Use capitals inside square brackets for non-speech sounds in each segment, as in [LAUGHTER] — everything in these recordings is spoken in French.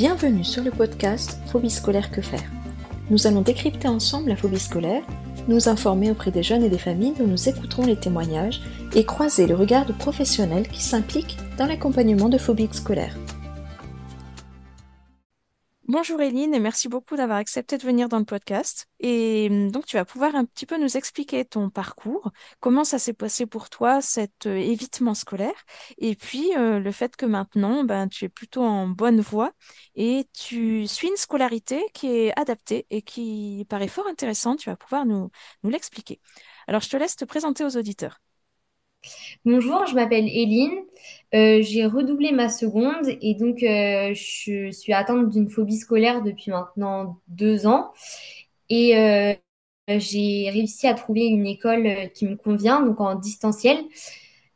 Bienvenue sur le podcast Phobie scolaire que faire. Nous allons décrypter ensemble la phobie scolaire, nous informer auprès des jeunes et des familles dont nous écouterons les témoignages et croiser le regard de professionnels qui s'impliquent dans l'accompagnement de phobies scolaires. Bonjour Eline et merci beaucoup d'avoir accepté de venir dans le podcast. Et hum, donc tu vas pouvoir un petit peu nous expliquer ton parcours, comment ça s'est passé pour toi cet euh, évitement scolaire et puis euh, le fait que maintenant ben, tu es plutôt en bonne voie et tu suis une scolarité qui est adaptée et qui paraît fort intéressante. Tu vas pouvoir nous, nous l'expliquer. Alors je te laisse te présenter aux auditeurs. Bonjour, je m'appelle Eline. Euh, j'ai redoublé ma seconde et donc euh, je suis atteinte d'une phobie scolaire depuis maintenant deux ans. Et euh, j'ai réussi à trouver une école qui me convient, donc en distanciel,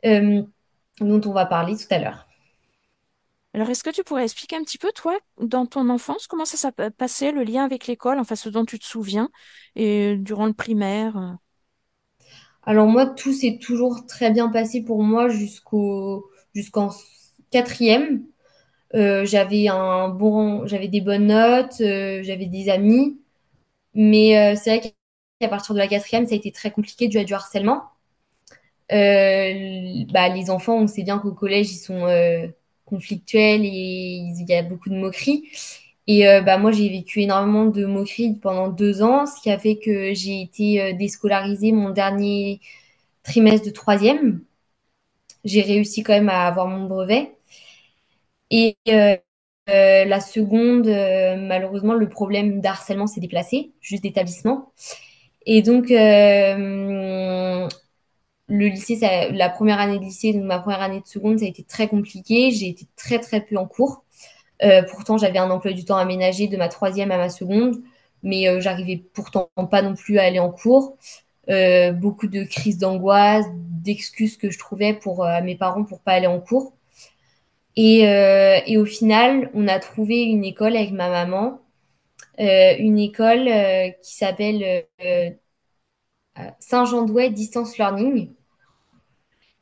dont on va parler tout à l'heure. Alors, est-ce que tu pourrais expliquer un petit peu, toi, dans ton enfance, comment ça s'est passé, le lien avec l'école, enfin ce dont tu te souviens, et durant le primaire alors moi, tout s'est toujours très bien passé pour moi jusqu'au jusqu'en quatrième. Euh, j'avais des bonnes notes, euh, j'avais des amis, mais euh, c'est vrai qu'à partir de la quatrième, ça a été très compliqué dû à du harcèlement. bah, les enfants, on sait bien qu'au collège, ils sont conflictuels et il y a beaucoup de moqueries. Et bah, moi, j'ai vécu énormément de moqueries pendant deux ans, ce qui a fait que j'ai été déscolarisée mon dernier trimestre de troisième. J'ai réussi quand même à avoir mon brevet. Et euh, la seconde, malheureusement, le problème d'harcèlement s'est déplacé, juste d'établissement. Et donc, le lycée, la première année de lycée, donc ma première année de seconde, ça a été très compliqué. J'ai été très, très peu en cours. Euh, pourtant, j'avais un emploi du temps aménagé de ma troisième à ma seconde, mais euh, j'arrivais pourtant pas non plus à aller en cours. Euh, beaucoup de crises d'angoisse, d'excuses que je trouvais pour mes parents pour pas aller en cours. Et, et, au final, on a trouvé une école avec ma maman, une école qui s'appelle Saint-Jean-Douai Distance Learning.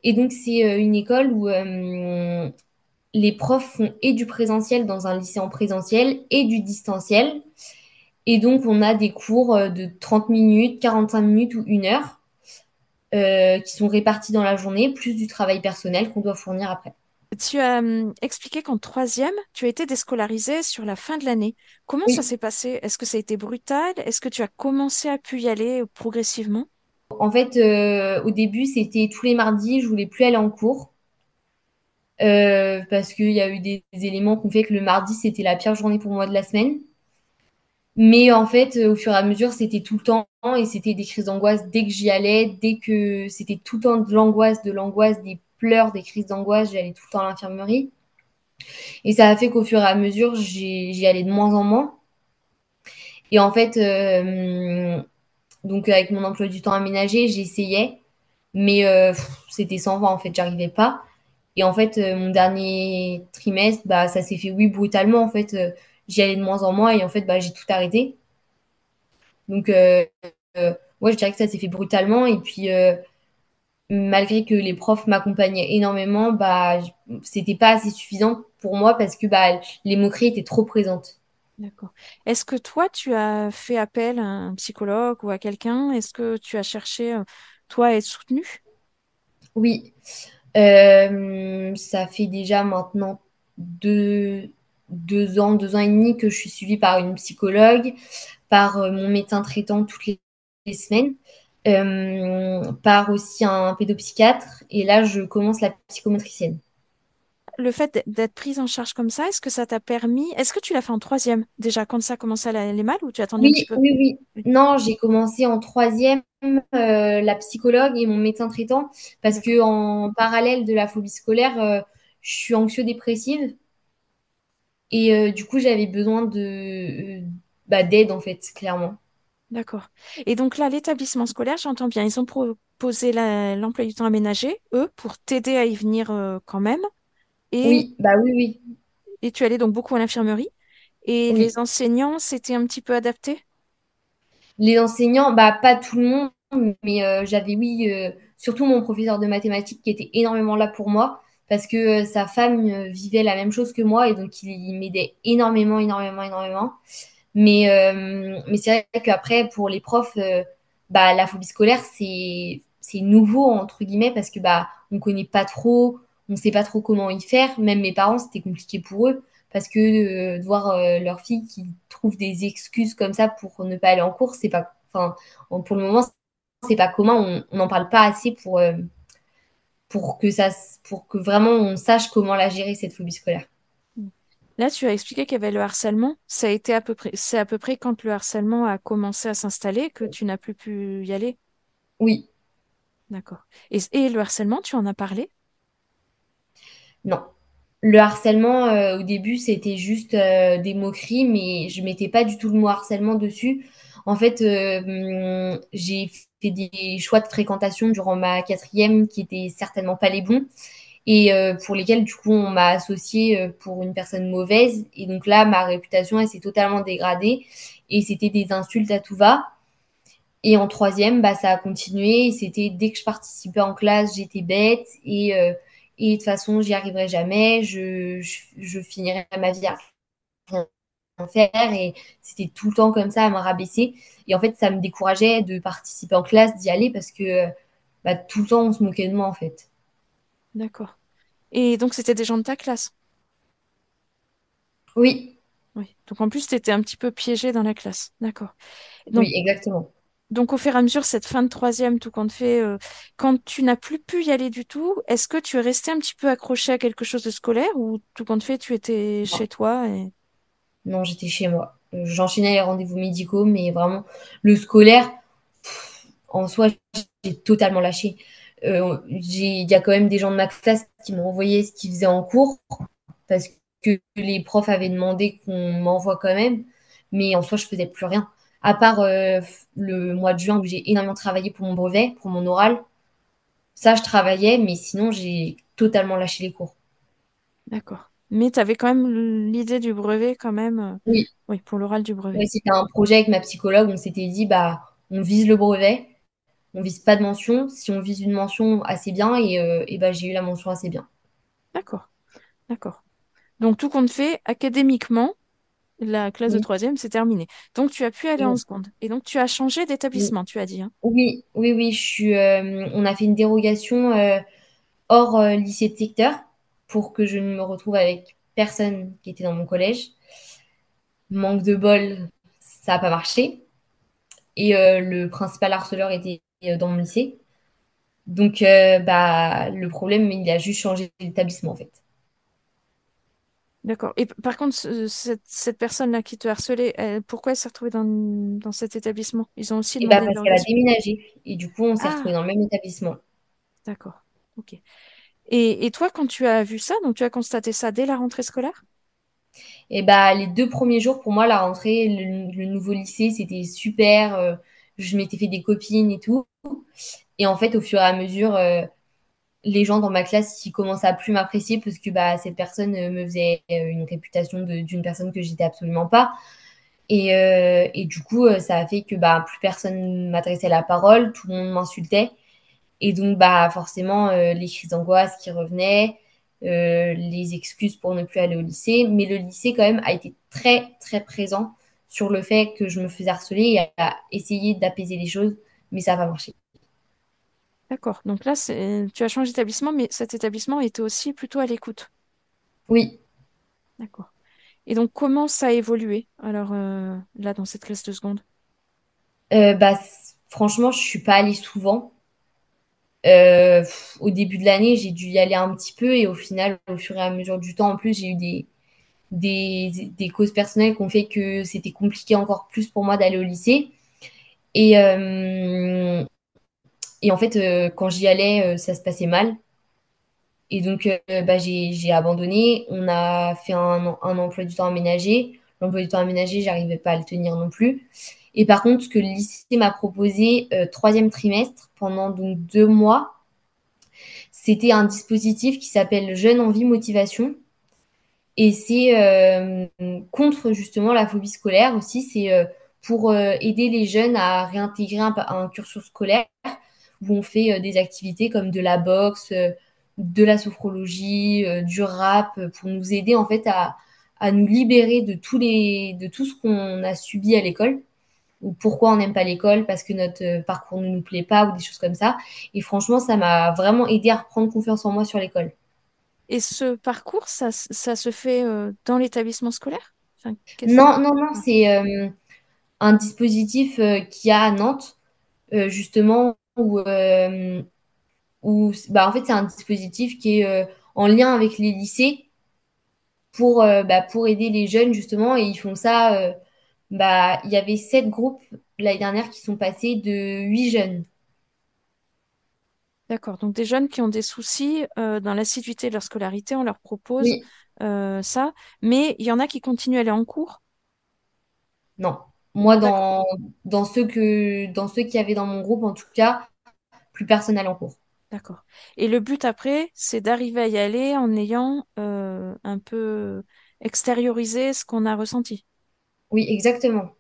Et donc, c'est une école où les profs font et du présentiel dans un lycée en présentiel et du distanciel. Et donc, on a des cours euh, de 30 minutes, 45 minutes ou une heure euh, qui sont répartis dans la journée, plus du travail personnel qu'on doit fournir après. Tu as hum, expliqué qu'en troisième, tu as été déscolarisée sur la fin de l'année. Comment ça s'est passé? Est-ce que ça a été brutal? Est-ce que tu as commencé à pu y aller progressivement? En fait, euh, au début, c'était tous les mardis, je voulais plus aller en cours. Euh, parce qu'il y a eu des, éléments qui ont fait que le mardi, c'était la pire journée pour moi de la semaine. Mais en fait, au fur et à mesure, c'était tout le temps et c'était des crises d'angoisse dès que j'y allais, dès que c'était tout le temps de l'angoisse, de l'angoisse, des pleurs, des crises d'angoisse, j'allais tout le temps à l'infirmerie. Et ça a fait qu'au fur et à mesure, j'y allais de moins en moins. Et en fait, euh, donc avec mon emploi du temps aménagé, j'essayais, mais euh, c'était sans voix en fait, j'arrivais pas. Et en fait, euh, mon dernier trimestre, bah, ça s'est fait, oui, brutalement. En fait, euh, j'y allais de moins en moins et en fait, bah, j'ai tout arrêté. Donc, euh, ouais, je dirais que ça s'est fait brutalement. Et puis, malgré que les profs m'accompagnaient énormément, bah, c'était pas assez suffisant pour moi parce que bah, les moqueries étaient trop présentes. D'accord. Est-ce que toi, tu as fait appel à un psychologue ou à quelqu'un? Est-ce que tu as cherché, toi, à être soutenu? Oui. Euh, ça fait déjà maintenant deux, deux ans, deux ans et demi que je suis suivie par une psychologue, par euh, mon médecin traitant toutes les, semaines, euh, par aussi un pédopsychiatre. Et là, je commence la psychomotricienne. Le fait d'être prise en charge comme ça, est-ce que ça t'a permis Est-ce que tu l'as fait en troisième déjà quand ça commençait à aller mal ou tu attendais un petit peu? Oui, oui. Non, j'ai commencé en troisième euh, la psychologue et mon médecin traitant parce que en parallèle de la phobie scolaire, euh, je suis anxio-dépressive et euh, du coup j'avais besoin de bah, d'aide en fait, clairement. D'accord. Et donc là, l'établissement scolaire, j'entends bien, ils ont proposé l'emploi du temps aménagé, eux, pour t'aider à y venir quand même. Et, oui, bah oui, oui. Et tu allais donc beaucoup à l'infirmerie. Et les enseignants, c'était un petit peu adapté? Les enseignants, bah, pas tout le monde, mais euh, j'avais, oui, euh, surtout mon professeur de mathématiques qui était énormément là pour moi, parce que sa femme vivait la même chose que moi et donc il, m'aidait énormément, énormément, énormément. Mais, euh, mais c'est vrai qu'après, pour les profs, euh, bah, la phobie scolaire, c'est, nouveau, entre guillemets, parce que bah, on connaît pas trop, on sait pas trop comment y faire. Même mes parents, c'était compliqué pour eux, parce que euh, de voir euh, leur fille qui trouve des excuses comme ça pour ne pas aller en cours, c'est pas, enfin, pour le moment, c'est pas commun, on n'en parle pas assez pour, euh, pour, que ça, pour que vraiment on sache comment la gérer, cette phobie scolaire. Là, tu as expliqué qu'il y avait le harcèlement. Ça a été à peu près, c'est à peu près quand le harcèlement a commencé à s'installer que tu n'as plus pu y aller? Oui, D'accord. Et, et le harcèlement, tu en as parlé? non. Le harcèlement, euh, au début, c'était juste euh, des moqueries, mais je mettais pas du tout le mot harcèlement dessus. En fait, euh, j'ai fait des choix de fréquentation durant ma quatrième qui étaient certainement pas les bons et euh, pour lesquels, du coup, on m'a associée euh, pour une personne mauvaise. Et donc là, ma réputation, elle s'est totalement dégradée et c'était des insultes à tout va. Et en troisième, bah, ça a continué. C'était dès que je participais en classe, j'étais bête et, euh, et de toute façon, j'y arriverai jamais. Je, je, je finirai ma vie à faire et c'était tout le temps comme ça à me rabaisser. Et en fait, ça me décourageait de participer en classe, d'y aller parce que bah, tout le temps, on se moquait de moi en fait. D'accord. Et donc, c'était des gens de ta classe? Oui, Oui. Donc, en plus, tu étais un petit peu piégée dans la classe. D'accord. oui, exactement. donc, au fur et à mesure, cette fin de troisième, tout compte fait, euh, quand tu n'as plus pu y aller du tout, est-ce que tu es resté un petit peu accroché à quelque chose de scolaire ou tout compte fait, tu étais chez toi et... non, j'étais chez moi. J'enchaînais les rendez-vous médicaux, mais vraiment, le scolaire, en soi, j'ai totalement lâché. Euh, Il y a quand même des gens de ma classe qui m'ont envoyé ce qu'ils faisaient en cours parce que les profs avaient demandé qu'on m'envoie quand même, mais en soi, je faisais plus rien. À part euh, le mois de juin où j'ai énormément travaillé pour mon brevet, pour mon oral, ça, je travaillais, mais sinon, j'ai totalement lâché les cours. D'accord. Mais tu avais quand même l'idée du brevet, quand même. euh, Oui, Oui, pour l'oral du brevet. ouais, c'était un projet avec ma psychologue, on s'était dit, bah, on vise le brevet, on vise pas de mention. Si on vise une mention assez bien, et, euh, et bah, j'ai eu la mention assez bien. D'accord. D'accord. Donc, tout compte fait, académiquement, la classe de Oui, troisième, c'est terminé. Donc, tu as pu aller en oui, seconde. Et donc, tu as changé oui, d'établissement, tu as dit, hein. oui, oui, oui, je suis, euh, on a fait une dérogation euh, hors lycée de secteur pour que je ne me retrouve avec personne qui était dans mon collège. Manque de bol, ça n'a pas marché. Et euh, le principal harceleur était euh, dans mon lycée. Donc, euh, bah, le problème, il a juste changé d'établissement, en fait. D'accord. Et par contre, ce- cette, cette personne-là qui te harcelait, elle- pourquoi elle s'est retrouvée dans, dans cet établissement? Ils ont aussi Et bah, demandé parce qu'elle a déménagé. Et du coup, on s'est retrouvés Ah, dans le même établissement. d'accord. Ok. Et, toi, quand tu as vu ça, donc tu as constaté ça dès la rentrée scolaire? Et bah, les deux premiers jours, pour moi, la rentrée, le, nouveau lycée, c'était super. euh, je m'étais fait des copines et tout. Et en fait, au fur et à mesure, euh, les gens dans ma classe, ils commencent à plus m'apprécier parce que bah, cette personne euh, me faisait une réputation d'une personne que j'étais absolument pas. Et, et du coup, ça a fait que bah, plus personne m'adressait la parole, tout le monde m'insultait. Et donc, bah, forcément, euh, les crises d'angoisse qui revenaient, euh, les excuses pour ne plus aller au lycée. Mais le lycée, quand même, a été très, très présent sur le fait que je me faisais harceler et a essayé d'apaiser les choses, mais ça n'a pas marché. D'accord. Donc là, tu as changé d'établissement, mais cet établissement était aussi plutôt à l'écoute. Oui, D'accord. Et donc, comment ça a évolué, alors, euh, là, dans cette classe de seconde? bah, franchement, je suis pas allée souvent. Euh, au début de l'année, j'ai dû y aller un petit peu et au final, au fur et à mesure du temps, en plus, j'ai eu des, des, des causes personnelles qui ont fait que c'était compliqué encore plus pour moi d'aller au lycée. Et, euh, et en fait, euh, quand j'y allais, ça se passait mal. Et donc, bah, j'ai, j'ai abandonné. On a fait un, un emploi du temps aménagé. L'emploi du temps aménagé, j'arrivais pas à le tenir non plus. Et par contre, ce que le lycée m'a proposé, euh, troisième trimestre, pendant donc deux mois, c'était un dispositif qui s'appelle Jeune Envie Motivation. Et c'est euh, contre justement la phobie scolaire aussi. C'est euh, pour aider les jeunes à réintégrer un, cursus scolaire où on fait des activités comme de la boxe, de la sophrologie, du rap, pour nous aider en fait à, à nous libérer de, tous les, de tout ce qu'on a subi à l'école ou pourquoi on n'aime pas l'école parce que notre parcours ne nous plaît pas ou des choses comme ça. Et franchement, ça m'a vraiment aidé à reprendre confiance en moi sur l'école. Et ce parcours, ça, ça se fait euh, dans l'établissement scolaire? Enfin, Non, non, non, c'est euh, un dispositif euh, qu'il y a à Nantes, euh, justement, où, euh, où bah, en fait, c'est un dispositif qui est euh, en lien avec les lycées pour, euh, bah, pour aider les jeunes, justement, et ils font ça. Bah, il y avait sept groupes l'année dernière qui sont passés de huit jeunes. D'accord. Donc des jeunes qui ont des soucis euh, dans l'assiduité de leur scolarité, on leur propose Oui, euh, ça, mais il y en a qui continuent à aller en cours? non. Moi, dans, dans ceux que, dans ceux qu'il y avait dans mon groupe, en tout cas, plus personne n'allait en cours. D'accord. Et le but après, c'est d'arriver à y aller en ayant euh, un peu extériorisé ce qu'on a ressenti? Oui, exactement.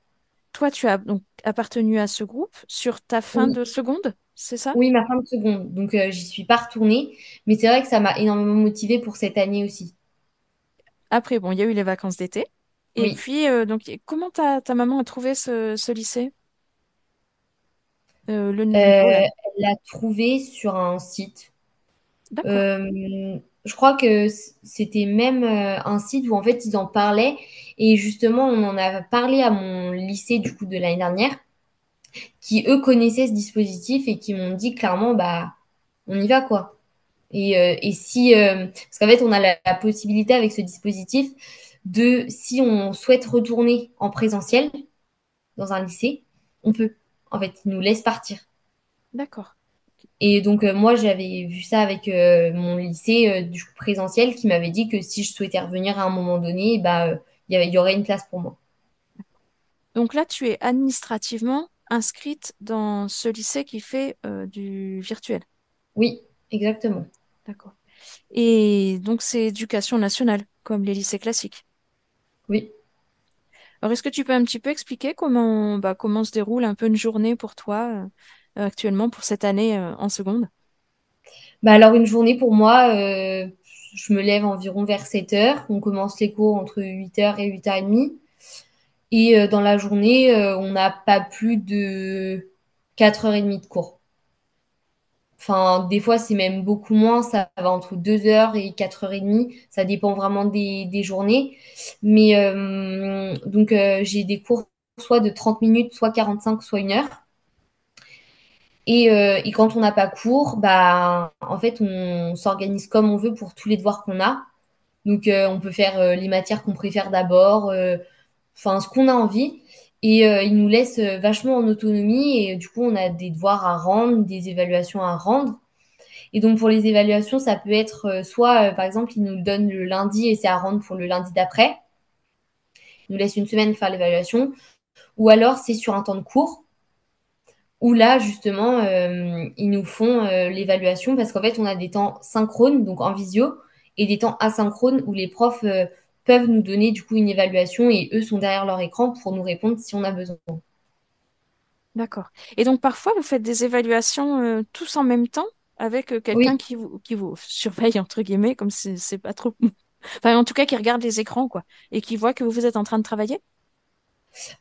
Toi, tu as donc appartenu à ce groupe sur ta fin Oui, de seconde, c'est ça? oui, ma fin de seconde. Donc, euh, j'y suis pas retournée. Mais c'est vrai que ça m'a énormément motivée pour cette année aussi. Après, bon, il y a eu les vacances d'été. Et Oui. puis, euh, donc, comment ta, ta maman a trouvé ce, ce lycée? Euh, le, Euh, elle l'a trouvé sur un site. D'accord. Euh, je crois que c'était même euh, un site où en fait ils en parlaient. Et justement, on en a parlé à mon lycée du coup de l'année dernière, qui eux connaissaient ce dispositif et qui m'ont dit clairement, bah, on y va quoi. Et, euh, et si, euh, parce qu'en fait, on a la, la possibilité avec ce dispositif de, si on souhaite retourner en présentiel dans un lycée, on peut. En fait, ils nous laissent partir. D'accord. Et donc, euh, moi, j'avais vu ça avec euh, mon lycée euh, du coup, présentiel qui m'avait dit que si je souhaitais revenir à un moment donné, bah, il y aurait une place pour moi. Donc là, tu es administrativement inscrite dans ce lycée qui fait du virtuel. Oui, exactement. D'accord. Et donc, c'est éducation nationale, comme les lycées classiques. Oui. Alors, est-ce que tu peux un petit peu expliquer comment, bah, comment se déroule un peu une journée pour toi actuellement pour cette année euh, en seconde? Bah, alors, une journée pour moi, euh, je me lève environ vers 7 heures. On commence les cours entre 8 heures et 8h30. Et euh, dans la journée, euh, on n'a pas plus de 4h30 de cours. Enfin, des fois, c'est même beaucoup moins. Ça va entre 2 heures et 4h30. Ça dépend vraiment des, journées. Mais euh, donc, euh, j'ai des cours soit de 30 minutes, soit 45, soit une heure. Et, euh, et quand on n'a pas cours, bah, en fait, on s'organise comme on veut pour tous les devoirs qu'on a. Donc, euh, on peut faire euh, les matières qu'on préfère d'abord, enfin, ce qu'on a envie. Et ils nous laissent vachement en autonomie. Et du coup, on a des devoirs à rendre, des évaluations à rendre. Et donc, pour les évaluations, ça peut être soit, par exemple, ils nous le donnent le lundi et c'est à rendre pour le lundi d'après. Ils nous laissent une semaine faire l'évaluation. Ou alors, c'est sur un temps de cours où là, justement, euh, ils nous font euh, l'évaluation parce qu'en fait, on a des temps synchrones, donc en visio, et des temps asynchrones où les profs euh, peuvent nous donner du coup une évaluation et eux sont derrière leur écran pour nous répondre si on a besoin. D'accord. Et donc, parfois, vous faites des évaluations tous en même temps avec quelqu'un Oui, qui vous, qui vous surveille, entre guillemets, comme c'est c'est pas trop... [LAUGHS] Enfin, en tout cas, qui regarde les écrans, quoi, et qui voit que vous êtes en train de travailler?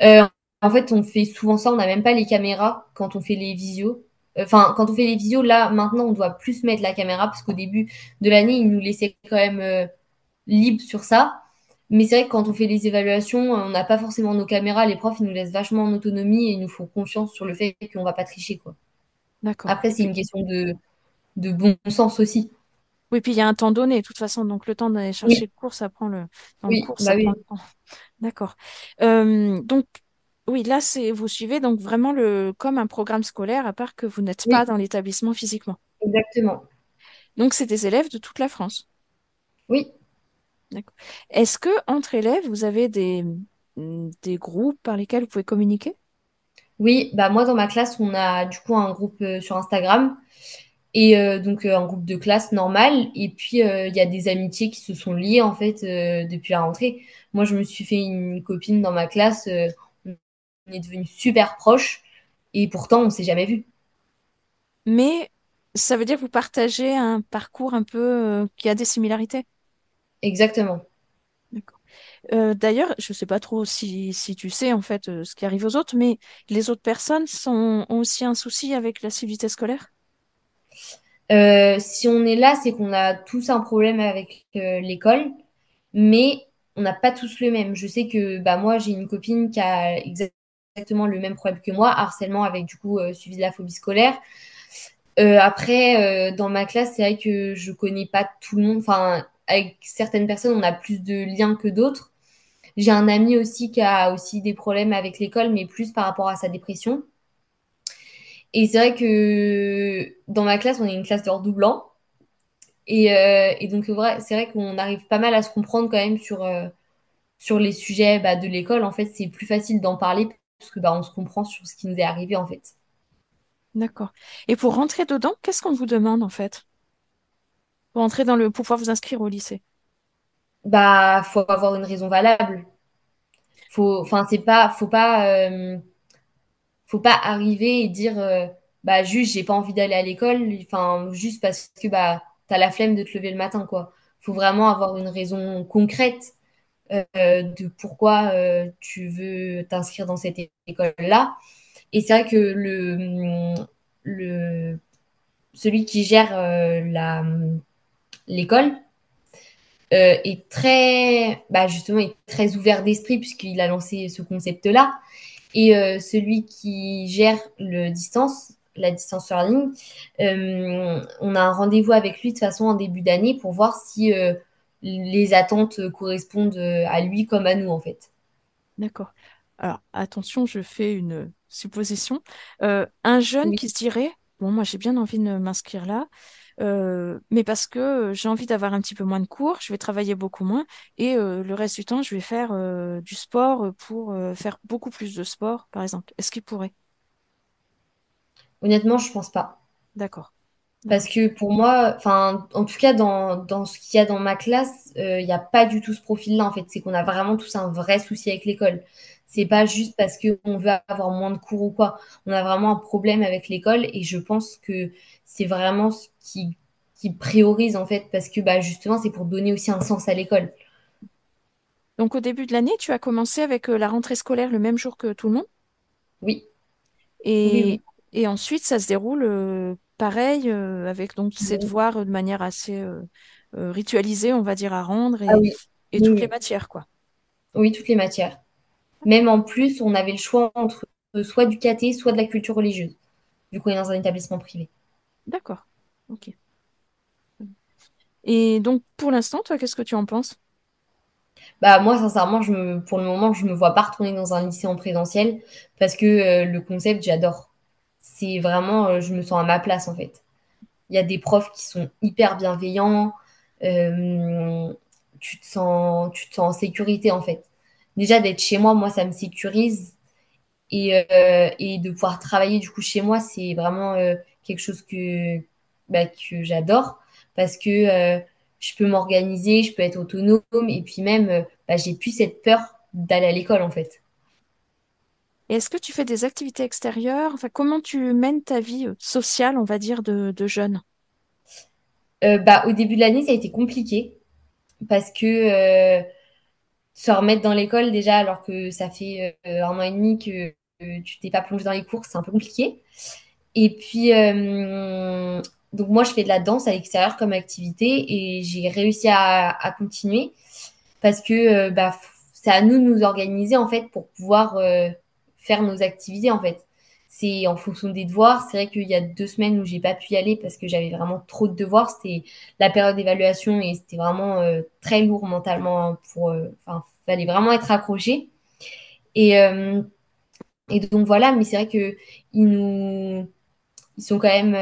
Euh, en fait, on fait souvent ça, on n'a même pas les caméras quand on fait les visios. Enfin, quand on fait les visios, là, maintenant, on doit plus mettre la caméra parce qu'au début de l'année, ils nous laissaient quand même euh, libre sur ça. Mais c'est vrai que quand on fait les évaluations, on n'a pas forcément nos caméras. Les profs, ils nous laissent vachement en autonomie et ils nous font confiance sur le fait qu'on va pas tricher, quoi. D'accord. Après, c'est une question de, de bon sens aussi. oui, puis il y a un temps donné, de toute façon, donc le temps d'aller chercher Oui, le cours, ça prend le... Dans le oui, cours, bah ça prend oui, le temps. D'accord. Euh, donc, oui, là, c'est vous suivez donc vraiment le comme un programme scolaire, à part que vous n'êtes pas dans l'établissement physiquement. exactement. Donc, c'est des élèves de toute la France. Oui, D'accord. Est-ce que entre élèves, vous avez des, mm, des groupes par lesquels vous pouvez communiquer? oui, bah moi dans ma classe, on a du coup un groupe euh, sur Instagram et euh, donc euh, un groupe de classe normal. Et puis euh, il y a des amitiés qui se sont liées en fait euh, depuis la rentrée. Moi, je me suis fait une copine dans ma classe, euh, on est devenus super proches et pourtant on s'est jamais vus. Mais Ça veut dire que vous partagez un parcours un peu euh, qui a des similarités? Exactement. D'accord. Euh, d'ailleurs, je ne sais pas trop si, si tu sais en fait euh, ce qui arrive aux autres, mais les autres personnes sont, ont aussi un souci avec la civilité scolaire? Si on est là, c'est qu'on a tous un problème avec l'école, mais on n'a pas tous le même. Je sais que bah, moi, j'ai une copine qui a exactement le même problème que moi, harcèlement avec du coup euh, suivi de la phobie scolaire. Euh, après, euh, dans ma classe, c'est vrai que je connais pas tout le monde. Enfin, avec certaines personnes, on a plus de liens que d'autres. J'ai un ami aussi qui a aussi des problèmes avec l'école, mais plus par rapport à sa dépression. Et c'est vrai que dans ma classe, on est une classe de redoublants. Et, donc, c'est vrai, qu'on arrive pas mal à se comprendre quand même sur, sur les sujets bah, de l'école. En fait, c'est plus facile d'en parler parce que bah, on se comprend sur ce qui nous est arrivé en fait. D'accord. Et pour rentrer dedans, qu'est-ce qu'on vous demande en fait? Pour entrer dans le, pour pouvoir vous inscrire au lycée? Bah, faut avoir une raison valable. Faut, enfin, c'est pas, faut pas, euh, faut pas arriver et dire, euh, bah, juste, j'ai pas envie d'aller à l'école. Enfin, juste parce que bah, t'as la flemme de te lever le matin, quoi. Faut vraiment avoir une raison concrète de pourquoi euh, tu veux t'inscrire dans cette école-là. Et c'est vrai que le, le, celui qui gère euh, la, l'école euh, est très, bah justement, est très ouvert d'esprit puisqu'il a lancé ce concept-là. Et euh, celui qui gère le distance, la distance learning, euh, on a un rendez-vous avec lui de toute façon en début d'année pour voir si euh, les attentes correspondent euh, à lui comme à nous en fait. D'accord. Alors, attention, je fais une supposition. Euh, un jeune Oui. qui se dirait, bon, moi j'ai bien envie de m'inscrire là, euh, mais parce que j'ai envie d'avoir un petit peu moins de cours, je vais travailler beaucoup moins, et euh, le reste du temps, je vais faire du sport pour faire beaucoup plus de sport, par exemple. Est-ce qu'il pourrait? Honnêtement, je pense pas. D'accord, Parce que pour moi, enfin, en tout cas, dans, dans ce qu'il y a dans ma classe, euh, il n'y a pas du tout ce profil-là, en fait. C'est qu'on a vraiment tous un vrai souci avec l'école. C'est pas juste parce qu'on veut avoir moins de cours ou quoi. On a vraiment un problème avec l'école et je pense que c'est vraiment ce qui, qui priorise, en fait, parce que bah, justement, c'est pour donner aussi un sens à l'école. Donc au début de l'année, tu as commencé avec euh, la rentrée scolaire le même jour que tout le monde? Oui, oui, oui. et, et ensuite ça se déroule euh, pareil euh, avec donc ces devoirs euh, de manière assez euh, ritualisée, on va dire, à rendre Ah et, oui, et oui, toutes les matières, quoi. Oui, toutes les matières. Même en plus, on avait le choix entre soit du caté, soit de la culture religieuse, vu qu'on est dans un établissement privé. D'accord. Ok. Et donc pour l'instant, toi, qu'est-ce que tu en penses? Bah moi sincèrement je me pour le moment je me vois pas retourner dans un lycée en présentiel parce que euh, le concept j'adore. C'est vraiment euh, je me sens à ma place en fait. Il y a des profs qui sont hyper bienveillants, euh, tu te sens tu te sens en sécurité en fait. Déjà d'être chez moi moi ça me sécurise et euh, et de pouvoir travailler du coup chez moi c'est vraiment quelque chose que bah, que j'adore parce que je peux m'organiser, je peux être autonome et puis même bah, j'ai plus cette peur d'aller à l'école en fait. Est-ce que tu fais des activités extérieures? Comment tu mènes ta vie euh, sociale, on va dire, de, jeune? Euh, bah, au début de l'année, ça a été compliqué parce que euh, se remettre dans l'école déjà alors que ça fait un an et demi que tu t'es pas plongé dans les cours, c'est un peu compliqué. Et puis, donc moi, je fais de la danse à l'extérieur comme activité et j'ai réussi à, continuer parce que bah, c'est à nous de nous organiser en fait pour pouvoir faire nos activités en fait. C'est en fonction des devoirs. C'est vrai qu'il y a deux semaines où j'ai pas pu y aller parce que j'avais vraiment trop de devoirs. C'était la période d'évaluation et c'était vraiment euh, très lourd mentalement pour. euh, Enfin, fallait vraiment être accroché. Et, euh, et donc voilà, mais c'est vrai que ils nous ils sont quand même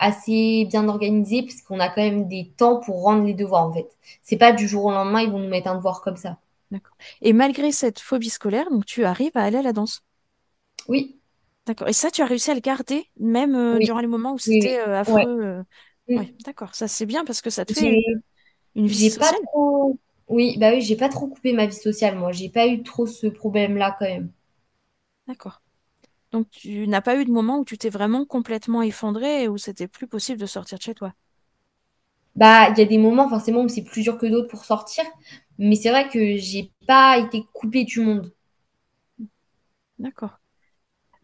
assez bien organisés parce qu'on a quand même des temps pour rendre les devoirs en fait. C'est pas du jour au lendemain, ils vont nous mettre un devoir comme ça. D'accord. Et malgré cette phobie scolaire, donc tu arrives à aller à la danse? Oui, D'accord. Et ça, tu as réussi à le garder, même euh, oui, durant les moments où oui, c'était euh, oui. Affreux. euh. Ouais, Mm. d'accord. Ça, c'est bien parce que ça te fait J'ai, une, une vie j'ai pas sociale. trop. Oui, bah oui, j'ai pas trop coupé ma vie sociale, moi. J'ai pas eu trop ce problème-là quand même. D'accord. Donc, tu n'as pas eu de moment où tu t'es vraiment complètement effondré et où c'était plus possible de sortir de chez toi? Bah, il y a des moments forcément où c'est plus dur que d'autres pour sortir, mais c'est vrai que j'ai pas été coupée du monde. D'accord.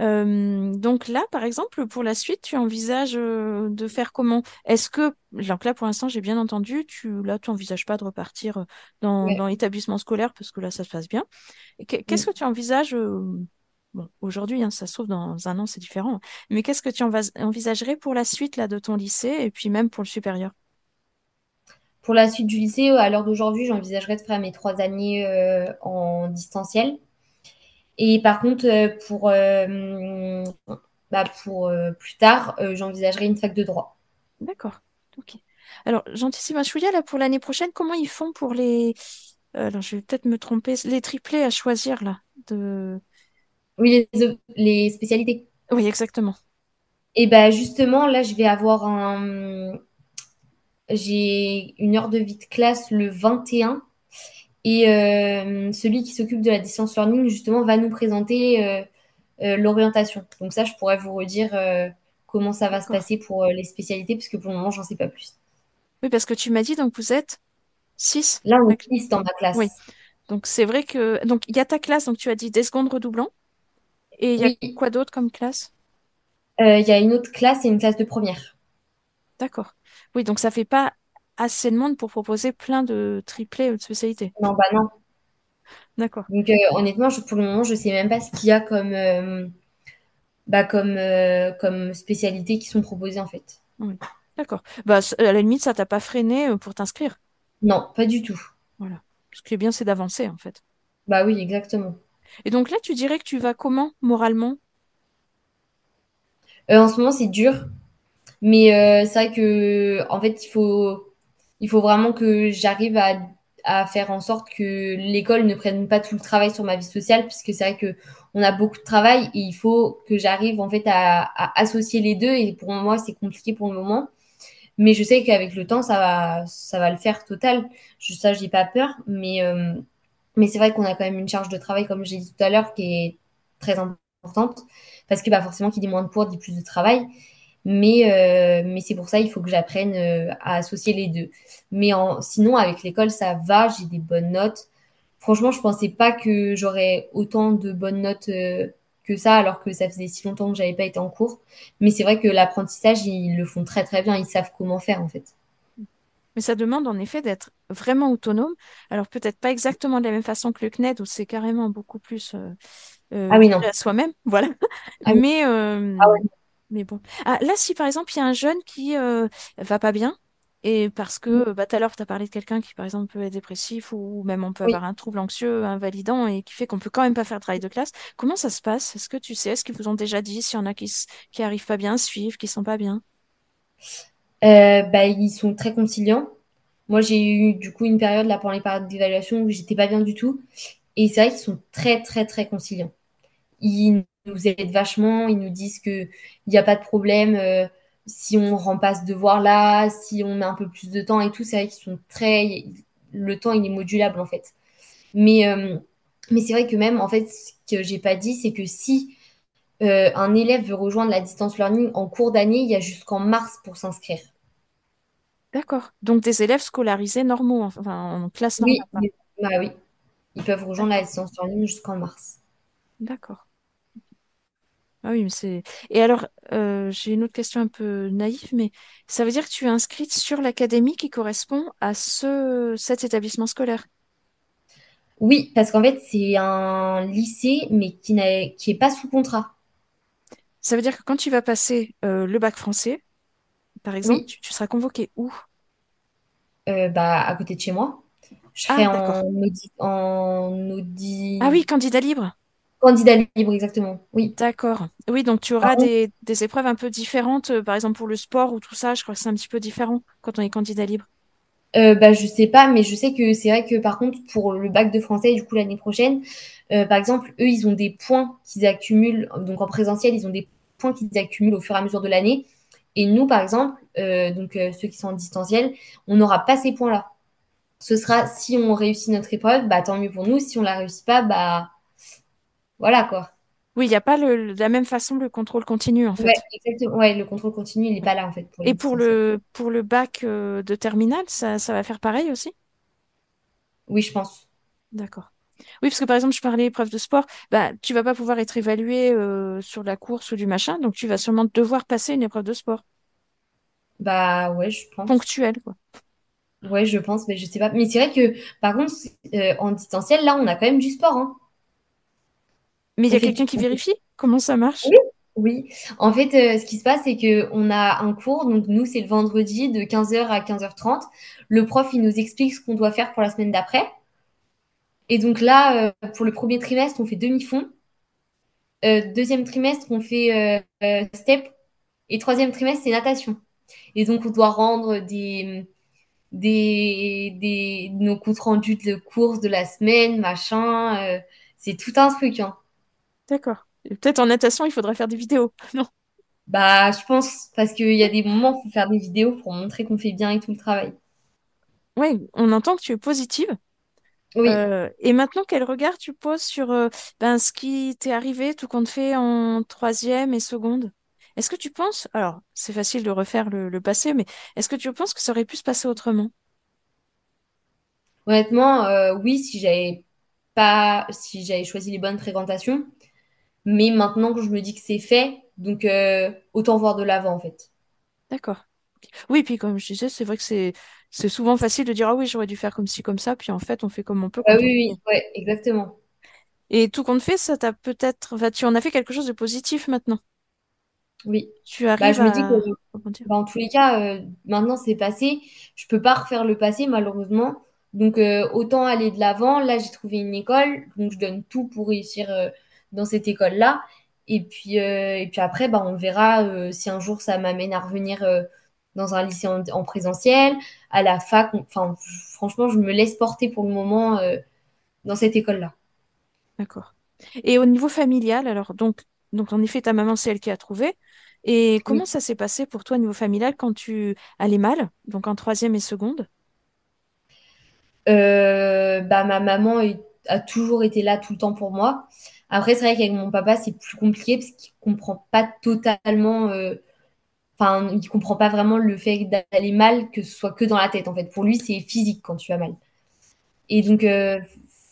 Euh, donc là, par exemple, pour la suite, tu envisages euh, de faire comment? Est-ce que, donc là, pour l'instant, j'ai bien entendu, tu là, tu envisages pas de repartir euh, dans, Ouais. dans l'établissement scolaire parce que là, ça se passe bien. Qu'est-ce que tu envisages, euh, bon, aujourd'hui, hein, ça se trouve dans un an, c'est différent, mais qu'est-ce que tu envisagerais pour la suite là de ton lycée et puis même pour le supérieur? Pour la suite du lycée, à l'heure d'aujourd'hui, j'envisagerais de faire mes trois années euh, en distanciel. Et par contre, euh, pour, euh, bah, pour euh, plus tard, euh, j'envisagerais une fac de droit. D'accord. Ok. Alors, j'anticipe un chouïa là pour l'année prochaine. Comment ils font pour les, euh, alors, je vais peut-être me tromper, les triplés à choisir là de, Oui, les, les spécialités. oui, exactement. Et bah justement, là, je vais avoir un... J'ai une heure de vie de classe le 21 et euh, celui qui s'occupe de la distance learning, justement, va nous présenter euh, euh, l'orientation. Donc ça, je pourrais vous redire comment ça va se passer pour les spécialités, parce que pour le moment, j'en sais pas plus. Oui, parce que tu m'as dit, donc vous êtes six. Là, on est Mac- six dans ma Oui. classe. Donc c'est vrai que donc il y a ta classe, donc tu as dit des secondes redoublants. Et il y a Oui, quoi d'autre comme classe? il y a une autre classe et une classe de première. D'accord. Oui, donc ça fait pas assez de monde pour proposer plein de triplés ou de spécialités. Non, bah non. D'accord. Donc euh, honnêtement, je- pour le moment, je sais même pas ce qu'il y a comme, euh, bah, comme, euh, comme spécialités qui sont proposées en fait. Oui. D'accord. Bah, à la limite, ça t'a pas freiné euh, pour t'inscrire? Non, pas du tout. Voilà. Ce qui est bien, c'est d'avancer, en fait. Bah oui, exactement. Et donc là, tu dirais que tu vas comment, moralement? En ce moment, c'est dur, mais euh, c'est vrai que en fait, il faut, il faut vraiment que j'arrive à, faire en sorte que l'école ne prenne pas tout le travail sur ma vie sociale, puisque c'est vrai que on a beaucoup de travail et il faut que j'arrive en fait à, associer les deux. Et pour moi, c'est compliqué pour le moment. Mais je sais qu'avec le temps, ça va, ça va le faire total. Je, ça, pas peur. Mais, euh, mais c'est vrai qu'on a quand même une charge de travail, comme j'ai dit tout à l'heure, qui est très importante. Parce que bah, forcément, qui dit moins de cours, dit plus de travail. Mais, euh, mais c'est pour ça, il faut que j'apprenne euh, à associer les deux. Mais en, sinon, avec l'école, ça va, j'ai des bonnes notes. Franchement, je pensais pas que j'aurais autant de bonnes notes euh, que ça, alors que ça faisait si longtemps que j'avais pas été en cours. Mais c'est vrai que l'apprentissage, ils le font très très bien, ils savent comment faire en fait. Mais ça demande en effet d'être vraiment autonome. Alors peut-être pas exactement de la même façon que le CNED, où c'est carrément beaucoup plus euh, Ah oui, livré non. à soi-même. [LAUGHS] Voilà. Ah oui. Mais, Ah. Mais bon. Ah, là, si par exemple, il y a un jeune qui euh, va pas bien, et parce que bah, tout à l'heure, tu as parlé de quelqu'un qui, par exemple, peut être dépressif, ou même on peut Oui. avoir un trouble anxieux invalidant, et qui fait qu'on peut quand même pas faire le travail de classe. Comment ça se passe? Est-ce que tu sais, est-ce qu'ils vous ont déjà dit s'il y en a qui, s- qui arrivent pas bien à suivre, qui sont pas bien? Euh, bah, ils sont très conciliants. Moi, j'ai eu du coup une période là pendant les périodes d'évaluation où j'étais pas bien du tout. Et c'est vrai qu'ils sont très très très conciliants. Ils nous aident vachement, ils nous disent que il n'y a pas de problème euh, si on rend pas ce devoir là, si on met un peu plus de temps et tout. C'est vrai qu'ils sont très, le temps il est modulable en fait. Mais euh, mais c'est vrai que même en fait ce que j'ai pas dit, c'est que si euh, un élève veut rejoindre la distance learning en cours d'année, il y a jusqu'en mars pour s'inscrire. D'accord. Donc des élèves scolarisés normaux, enfin en classe Oui, normale. bah oui, ils peuvent rejoindre la distance learning jusqu'en mars. D'accord. Ah oui, mais c'est. Et alors, euh, j'ai une autre question un peu naïve, mais ça veut dire que tu es inscrite sur l'académie qui correspond à ce cet établissement scolaire? Oui, parce qu'en fait, c'est un lycée, mais qui n'a, qui est pas sous contrat. Ça veut dire que quand tu vas passer euh, le bac français, par exemple, Oui, tu, tu seras convoqué où? euh, bah, à côté de chez moi. Je serai Ah, en d'accord. audi, en Ah oui, candidat libre. Candidat libre, exactement. Oui. D'accord. Oui, donc tu auras des, des épreuves un peu différentes, euh, par exemple pour le sport ou tout ça, je crois que c'est un petit peu différent quand on est candidat libre. euh, bah, je sais pas, mais je sais que c'est vrai que par contre, pour le bac de français, du coup, l'année prochaine, euh, par exemple, eux, ils ont des points qu'ils accumulent. Donc, en présentiel, ils ont des points qu'ils accumulent au fur et à mesure de l'année. Et nous, par exemple, euh, donc ceux qui sont en distanciel, on n'aura pas ces points-là. Ce sera si on réussit notre épreuve, bah tant mieux pour nous. Si on la réussit pas, bah voilà quoi. Oui, il n'y a pas le, de la même façon le contrôle continu, en Ouais, fait. exactement. Ouais, le contrôle continu, il n'est pas là en fait pour Et pour le, pour le bac euh, de terminale, ça, ça va faire pareil aussi? Oui, je pense. D'accord. Oui, parce que par exemple, je parlais épreuve de sport, bah, tu vas pas pouvoir être évalué euh, sur la course ou du machin, donc tu vas sûrement devoir passer une épreuve de sport Bah ouais, je pense. ponctuelle, quoi. Ouais, je pense, mais je sais pas. Mais c'est vrai que par contre, euh, en distanciel, là, on a quand même du sport, hein. Mais il y a quelqu'un qui vérifie comment ça marche? Oui, oui. En fait, euh, ce qui se passe, c'est que on a un cours, donc nous, c'est le vendredi de 15h à 15h30. Le prof, il nous explique ce qu'on doit faire pour la semaine d'après. Et donc là, euh, pour le premier trimestre, on fait demi-fond. Euh, deuxième trimestre, on fait step. Et troisième trimestre, c'est natation. Et donc, on doit rendre des, des, des, nos comptes rendus de courses de la semaine, machin. c'est tout un truc, hein. D'accord. Peut-être en natation, il faudrait faire des vidéos. [LAUGHS] Non. Bah, je pense, parce qu'il y a des moments où il faut faire des vidéos pour montrer qu'on fait bien et tout le travail. Ouais, on entend que tu es positive. Oui, Euh, et maintenant, quel regard tu poses sur euh, ben, ce qui t'est arrivé, tout compte fait en troisième et seconde? Est-ce que tu penses, alors c'est facile de refaire le, le passé, mais est-ce que tu penses que ça aurait pu se passer autrement? honnêtement, euh, oui, si j'avais pas, si j'avais choisi les bonnes fréquentations. Mais maintenant que je me dis que c'est fait, donc euh, autant voir de l'avant, en fait. D'accord. Oui, puis comme je disais, c'est vrai que c'est c'est souvent facile de dire ah oui, j'aurais dû faire comme ci, comme ça, puis en fait, on fait comme on peut Ah oui, oui, ouais, exactement. Et tout compte fait, ça t'a peut-être, enfin, tu en as fait quelque chose de positif maintenant? Oui. Tu Bah, arrives je me dis que à? Bah, en tous les cas, euh, maintenant c'est passé. Je peux pas refaire le passé malheureusement. Donc euh, autant aller de l'avant. Là, j'ai trouvé une école, donc je donne tout pour réussir dans cette école-là. Et puis euh, et puis après, bah, on verra euh, si un jour ça m'amène à revenir euh, dans un lycée en, en présentiel, à la fac. Enfin, franchement, je me laisse porter pour le moment dans cette école-là. D'accord. Et au niveau familial, alors donc donc en effet, ta maman c'est elle qui a trouvé. Et comment Oui. ça s'est passé pour toi au niveau familial quand tu allais mal, donc en troisième et seconde? Bah, ma maman a toujours été là tout le temps pour moi. Après, c'est vrai qu'avec mon papa, c'est plus compliqué parce qu'il comprend pas totalement, euh, enfin, il comprend pas vraiment le fait d'aller mal, que ce soit que dans la tête, en fait. Pour lui, c'est physique quand tu as mal. Et donc, euh,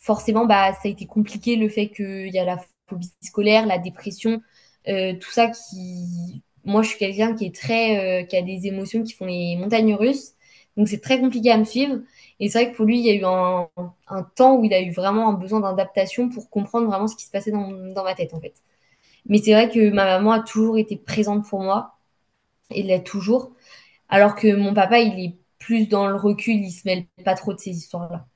forcément, bah, ça a été compliqué le fait qu'il y a la phobie scolaire, la dépression, euh, tout ça qui. Moi, je suis quelqu'un qui est très, qui a des émotions qui font les montagnes russes. Donc, c'est très compliqué à me suivre. Et c'est vrai que pour lui, il y a eu un, un temps où il a eu vraiment un besoin d'adaptation pour comprendre vraiment ce qui se passait dans, dans ma tête, en fait. Mais c'est vrai que ma maman a toujours été présente pour moi, et l'est toujours. Alors que mon papa, il est plus dans le recul, il se mêle pas trop de ces histoires-là.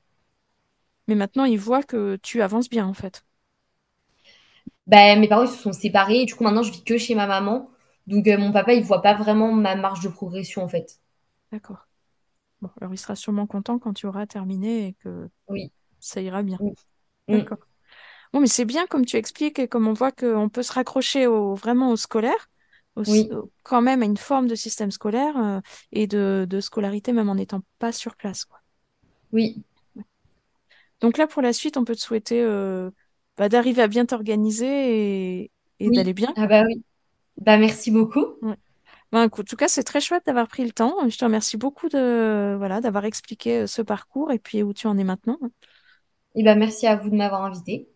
Mais maintenant, il voit que tu avances bien en fait. Ben, mes parents ils se sont séparés et du coup maintenant je vis que chez ma maman. Donc euh, mon papa il voit pas vraiment ma marge de progression en fait. D'accord. Bon, alors il sera sûrement content quand tu auras terminé et que Oui. ça ira bien. Mm. D'accord. Bon, mais c'est bien comme tu expliques et comme on voit qu'on peut se raccrocher au, vraiment au scolaire, au- Oui. quand même à une forme de système scolaire euh, et de, de scolarité même en n'étant pas sur place, quoi. Oui. Donc là, pour la suite, on peut te souhaiter euh, bah, d'arriver à bien t'organiser et, et Oui. d'aller bien, Ah bah oui. Bah merci beaucoup. Ouais. Ben, écoute, en tout cas, c'est très chouette d'avoir pris le temps. Je te remercie beaucoup de, voilà, d'avoir expliqué euh, ce parcours et puis où tu en es maintenant. Et bah merci à vous de m'avoir invité.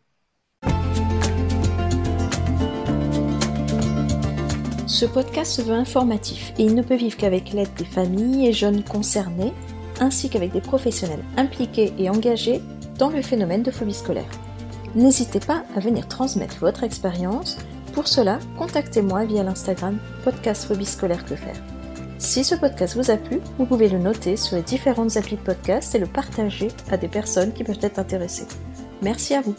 Ce podcast se veut informatif et il ne peut vivre qu'avec l'aide des familles et jeunes concernés, ainsi qu'avec des professionnels impliqués et engagés dans le phénomène de phobie scolaire. N'hésitez pas à venir transmettre votre expérience. Pour cela, contactez-moi via l'Instagram podcast phobie scolaire que faire. Si ce podcast vous a plu, vous pouvez le noter sur les différentes applis de podcast et le partager à des personnes qui peuvent être intéressées. Merci à vous.